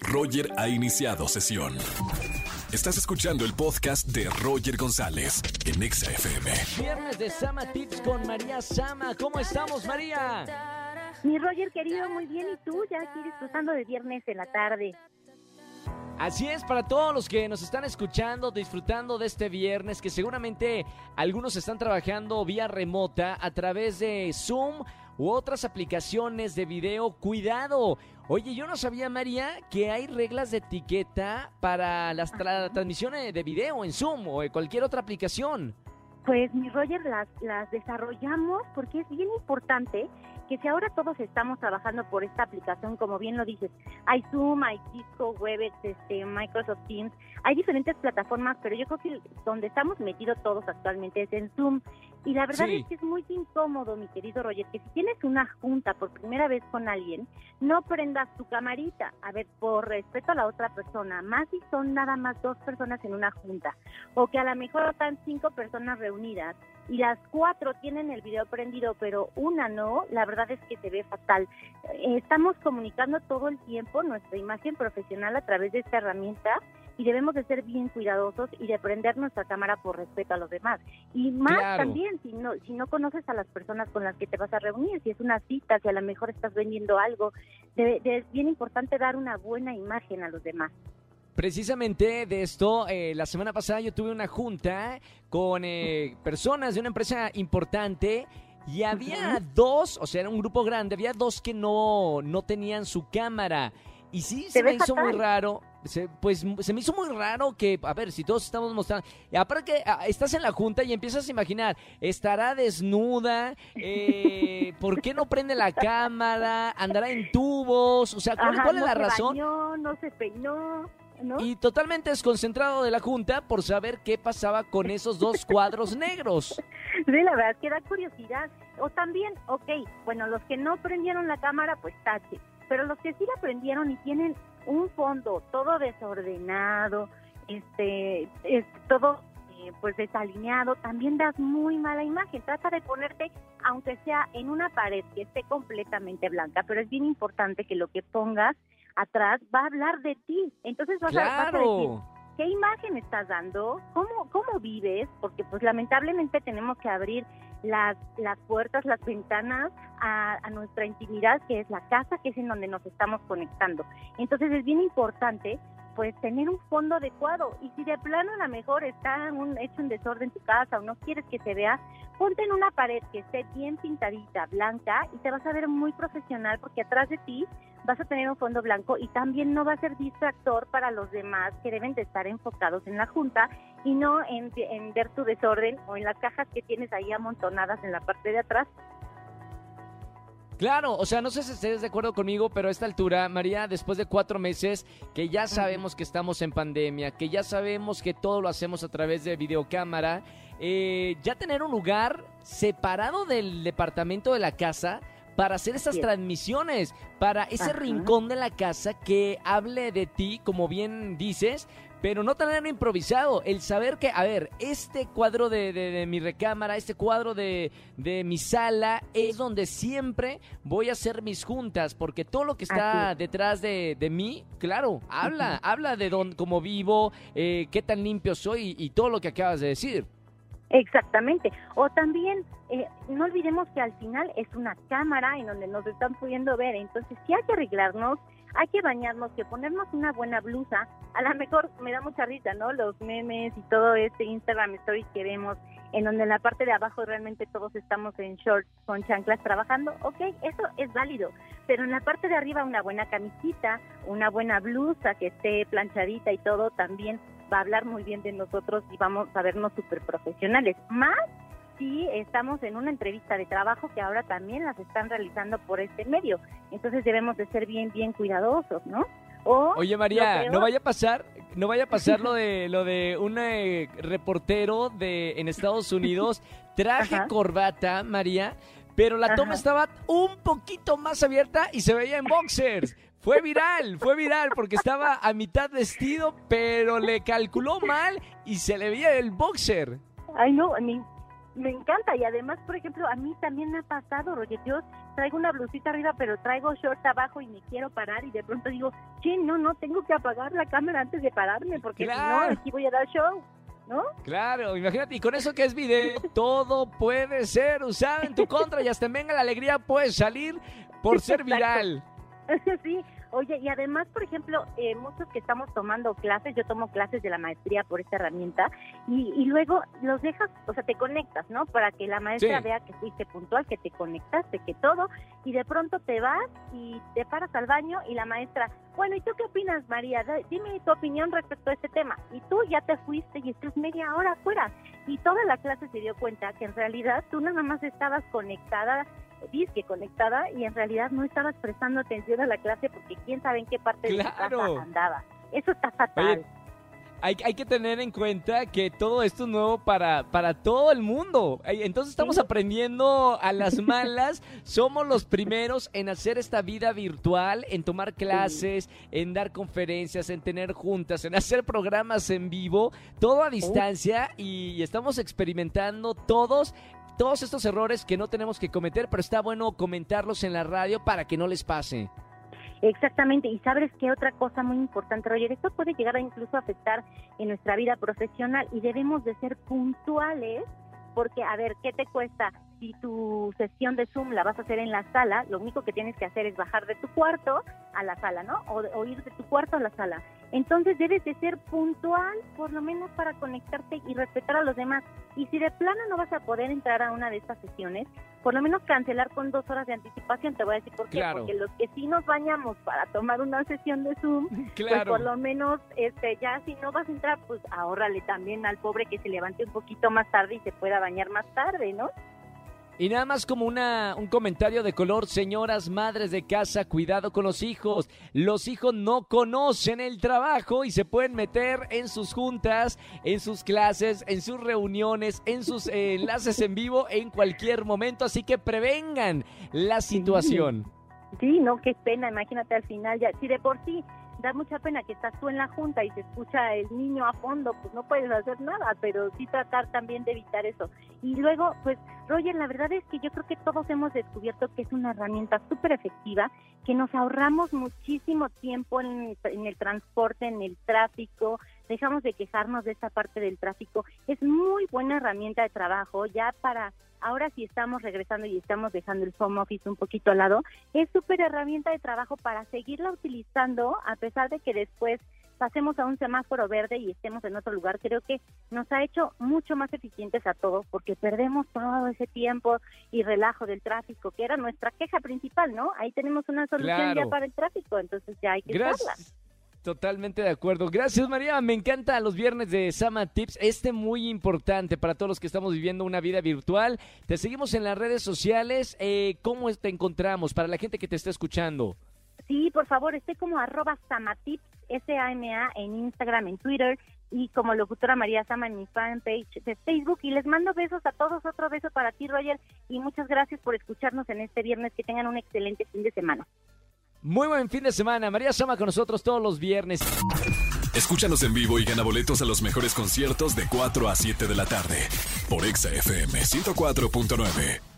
Roger ha iniciado sesión. Estás escuchando el podcast de Roger González en Exa FM. Viernes de Sama Tips con María Sama. ¿Cómo estamos, María? Mi Roger querido, muy bien. ¿Y tú? Ya aquí disfrutando de viernes en la tarde. Así es, para todos los que nos están escuchando, disfrutando de este viernes, que seguramente algunos están trabajando vía remota a través de Zoom u otras aplicaciones de video. Cuidado. Oye, yo no sabía, María, que hay reglas de etiqueta para las tra- transmisiones de video en Zoom o en cualquier otra aplicación. Pues mi Roger las, las desarrollamos porque es bien importante que si ahora todos estamos trabajando por esta aplicación, como bien lo dices, hay Zoom, hay Cisco, Webex, este, Microsoft Teams, hay diferentes plataformas, pero yo creo que donde estamos metidos todos actualmente es en Zoom. Y la verdad Sí. es que es muy incómodo, mi querido Roger, que si tienes una junta por primera vez con alguien, no prendas tu camarita. A ver, por respeto a la otra persona, más si son nada más dos personas en una junta, o que a lo mejor están cinco personas reunidas y las cuatro tienen el video prendido, pero una no, la verdad es que se ve fatal. Eh, Estamos comunicando todo el tiempo nuestra imagen profesional a través de esta herramienta y debemos de ser bien cuidadosos y de prender nuestra cámara por respeto a los demás. Y más Claro. también si no si no conoces a las personas con las que te vas a reunir, si es una cita, si a lo mejor estás vendiendo algo, de- de- es bien importante dar una buena imagen a los demás. Precisamente de esto, eh, la semana pasada yo tuve una junta con eh, personas de una empresa importante y había dos, o sea, era un grupo grande, había dos que no, no tenían su cámara. Y sí, se, me hizo muy raro. Se, pues se me hizo muy raro que, a ver, si todos estamos mostrando. y Aparte que ah, estás en la junta y empiezas a imaginar, estará desnuda, eh, ¿por qué no prende la cámara? ¿Andará en tubos? O sea, ¿cuál, Ajá, cuál es no la se razón? bañó, no se peinó, ¿no? Y totalmente desconcentrado de la junta por saber qué pasaba con esos dos cuadros negros. Sí, la verdad que da curiosidad. O también, ok, bueno, los que no prendieron la cámara, pues tache. Pero los que sí la prendieron y tienen un fondo todo desordenado, este, es todo eh, pues desalineado, también das muy mala imagen. Trata de ponerte, aunque sea en una pared que esté completamente blanca, pero es bien importante que lo que pongas atrás va a hablar de ti. Entonces vas, a, vas a decir, Claro. ¿qué imagen estás dando? ¿Cómo, cómo vives? Porque pues lamentablemente tenemos que abrir las, las puertas, las ventanas a, a nuestra intimidad, que es la casa, que es en donde nos estamos conectando. Entonces es bien importante pues tener un fondo adecuado y si de plano a lo mejor está un, hecho un desorden tu casa o no quieres que se vea, ponte en una pared que esté bien pintadita, blanca y te vas a ver muy profesional porque atrás de ti vas a tener un fondo blanco y también no va a ser distractor para los demás que deben de estar enfocados en la junta y no en, en ver tu desorden o en las cajas que tienes ahí amontonadas en la parte de atrás. Claro, o sea, no sé si estés de acuerdo conmigo, pero a esta altura, María, después de cuatro meses, que ya sabemos que estamos en pandemia, que ya sabemos que todo lo hacemos a través de videocámara, eh, ya tener un lugar separado del departamento de la casa para hacer esas transmisiones, para ese Ajá. rincón de la casa que hable de ti, como bien dices, pero no tenerlo improvisado. El saber que, a ver, este cuadro de, de- de mi recámara, este cuadro de, de mi sala, es donde siempre voy a hacer mis juntas, porque todo lo que está Así detrás de, de mí, claro, habla, habla de dónde, cómo vivo, eh, qué tan limpio soy y, y todo lo que acabas de decir. Exactamente. O también, eh, no olvidemos que al final es una cámara en donde nos están pudiendo ver. Entonces, sí hay que arreglarnos, hay que bañarnos, que ponernos una buena blusa. A lo mejor me da mucha risa, ¿no? Los memes y todo este Instagram Stories que vemos, en donde en la parte de abajo realmente todos estamos en shorts con chanclas trabajando. Ok, eso es válido. Pero en la parte de arriba una buena camisita, una buena blusa que esté planchadita y todo también va a hablar muy bien de nosotros y vamos a vernos súper profesionales. Más si estamos en una entrevista de trabajo que ahora también las están realizando por este medio. Entonces debemos de ser bien, bien cuidadosos, ¿no? O Oye María, peor- no vaya a pasar, no vaya a pasar lo de lo de un eh, reportero de en Estados Unidos, traje Ajá. corbata, María, pero la toma estaba un poquito más abierta y se veía en boxers. Fue viral, fue viral porque estaba a mitad vestido, pero le calculó mal y se le veía el boxer. Ay, no, ni, me encanta y además, por ejemplo, a mí también me ha pasado, Roger, yo traigo una blusita arriba, pero traigo short abajo y me quiero parar y de pronto digo, che, no, no, tengo que apagar la cámara antes de pararme porque si no, aquí voy a dar show. ¿No? Claro, imagínate, y con eso que es video, todo puede ser usado en tu contra y hasta venga la alegría puedes salir por ser viral. Sí, Oye, y además, por ejemplo, eh, muchos que estamos tomando clases, yo tomo clases de la maestría por esta herramienta, y, luego los dejas, o sea, te conectas, ¿no? Para que la maestra vea que fuiste puntual, que te conectaste, que todo, y de pronto te vas y te paras al baño y la maestra, bueno, ¿y tú qué opinas, María? Dime tu opinión respecto a este tema. Y tú ya te fuiste y estás media hora afuera. Y toda la clase se dio cuenta que en realidad tú nada más estabas conectada disque conectada y en realidad no estabas prestando atención a la clase porque quién sabe en qué parte de la casa andaba. Eso está fatal. hay, hay, que tener en cuenta que todo esto es nuevo para, para todo el mundo. Entonces estamos aprendiendo a las malas. Somos los primeros en hacer esta vida virtual, en tomar clases, en dar conferencias, en tener juntas, en hacer programas en vivo, todo a distancia y estamos experimentando todos todos estos errores que no tenemos que cometer, pero está bueno comentarlos en la radio para que no les pase. Exactamente, y sabes qué otra cosa muy importante, Roger, esto puede llegar a incluso afectar en nuestra vida profesional y debemos de ser puntuales porque, a ver, ¿qué te cuesta? Si tu sesión de Zoom la vas a hacer en la sala, lo único que tienes que hacer es bajar de tu cuarto a la sala, ¿no? O, o ir de tu cuarto a la sala. Entonces debes de ser puntual, por lo menos para conectarte y respetar a los demás. Y si de plano no vas a poder entrar a una de estas sesiones, por lo menos cancelar con dos horas de anticipación. Te voy a decir por qué. Porque los que sí nos bañamos para tomar una sesión de Zoom, pues por lo menos este ya si no vas a entrar, pues ahórrale también al pobre que se levante un poquito más tarde y se pueda bañar más tarde, ¿no? Y nada más como una, un comentario de color, señoras madres de casa, cuidado con los hijos. Los hijos no conocen el trabajo y se pueden meter en sus juntas, en sus clases, en sus reuniones, en sus eh, enlaces en vivo en cualquier momento. Así que prevengan la situación. Sí, no, qué pena, imagínate al final ya. Si de por sí da mucha pena que estás tú en la junta y se escucha el niño a fondo, pues no puedes hacer nada, pero sí tratar también de evitar eso. Y luego, pues, Roger, la verdad es que yo creo que todos hemos descubierto que es una herramienta súper efectiva, que nos ahorramos muchísimo tiempo en, en el transporte, en el tráfico, dejamos de quejarnos de esta parte del tráfico. Es muy buena herramienta de trabajo ya para ahora sí estamos regresando y estamos dejando el home office un poquito al lado, es súper herramienta de trabajo para seguirla utilizando a pesar de que después pasemos a un semáforo verde y estemos en otro lugar, creo que nos ha hecho mucho más eficientes a todos porque perdemos todo ese tiempo y relajo del tráfico, que era nuestra queja principal, ¿no? Ahí tenemos una solución ya para el tráfico, entonces ya hay que Gracias. Totalmente de acuerdo. Gracias, María. Me encanta los viernes de Sama Tips. Este muy importante para todos los que estamos viviendo una vida virtual. Te seguimos en las redes sociales. Eh, ¿Cómo te encontramos para la gente que te está escuchando? Sí, por favor, estoy como arroba Samatips, S-A-M-A, en Instagram, en Twitter y como locutora María Sama en mi fanpage de Facebook. Y les mando besos a todos. Otro beso para ti, Roger. Y muchas gracias por escucharnos en este viernes. Que tengan un excelente fin de semana. Muy buen fin de semana. María Sama con nosotros todos los viernes. Escúchanos en vivo y gana boletos a los mejores conciertos de 4 a 7 de la tarde por Exa FM 104.9.